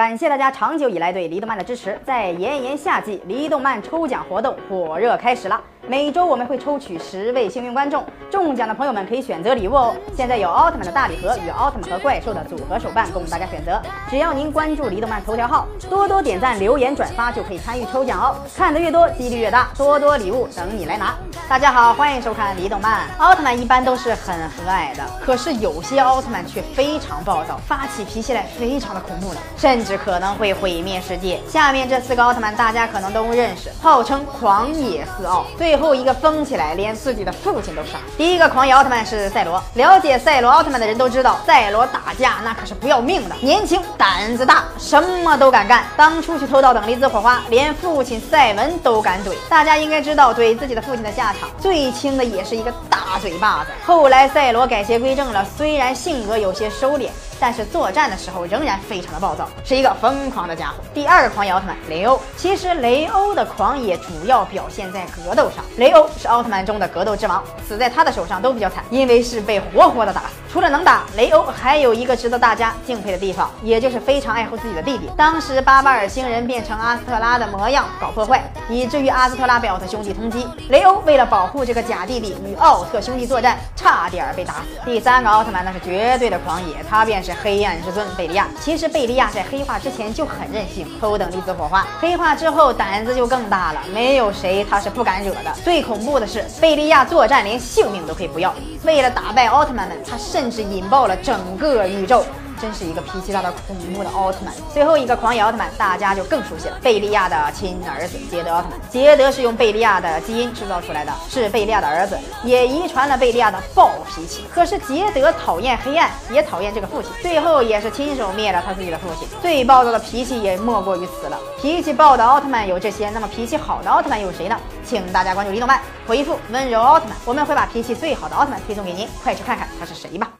感谢大家长久以来对离动漫的支持，在炎炎夏季，离动漫抽奖活动火热开始了。每周我们会抽取十位幸运观众，中奖的朋友们可以选择礼物哦。现在有奥特曼的大礼盒与奥特曼和怪兽的组合手办供大家选择。只要您关注离动漫头条号，多多点赞、留言、转发，就可以参与抽奖哦。看得越多，几率越大，多多礼物等你来拿。大家好，欢迎收看离动漫。奥特曼一般都是很和蔼的，可是有些奥特曼却非常暴躁，发起脾气来非常的恐怖的，甚至可能会毁灭世界。下面这四个奥特曼大家可能都认识，号称狂野四奥。最后一个疯起来，连自己的父亲都杀。第一个狂野奥特曼是赛罗。了解赛罗奥特曼的人都知道，赛罗打架那可是不要命的。年轻，胆子大，什么都敢干。当初去偷盗等离子火花，连父亲赛文都敢怼。大家应该知道，怼自己的父亲的下场，最轻的也是一个大嘴巴子。后来赛罗改邪归正了，虽然性格有些收敛。但是作战的时候仍然非常的暴躁，是一个疯狂的家伙。第二个狂野奥特曼雷欧，其实雷欧的狂野主要表现在格斗上。雷欧是奥特曼中的格斗之王，死在他的手上都比较惨，因为是被活活的打死。除了能打，雷欧还有一个值得大家敬佩的地方，也就是非常爱护自己的弟弟。当时巴巴尔星人变成阿斯特拉的模样搞破坏，以至于阿斯特拉被奥特兄弟通缉。雷欧为了保护这个假弟弟，与奥特兄弟作战，差点被打死。第三个奥特曼那是绝对的狂野，他便是。黑暗之尊贝利亚，其实贝利亚在黑化之前就很任性，偷等离子火花。黑化之后胆子就更大了，没有谁他是不敢惹的。最恐怖的是，贝利亚作战连性命都可以不要，为了打败奥特曼们，他甚甚至引爆了整个宇宙。真是一个脾气大到恐怖的奥特曼。最后一个狂野奥特曼，大家就更熟悉了，贝利亚的亲儿子捷德奥特曼。捷德是用贝利亚的基因制造出来的，是贝利亚的儿子，也遗传了贝利亚的暴脾气。可是捷德讨厌黑暗，也讨厌这个父亲，最后也是亲手灭了他自己的父亲。最暴躁的脾气也莫过于此了。脾气暴的奥特曼有这些，那么脾气好的奥特曼有谁呢？请大家关注李动漫，回复温柔奥特曼，我们会把脾气最好的奥特曼推送给您，快去看看他是谁吧。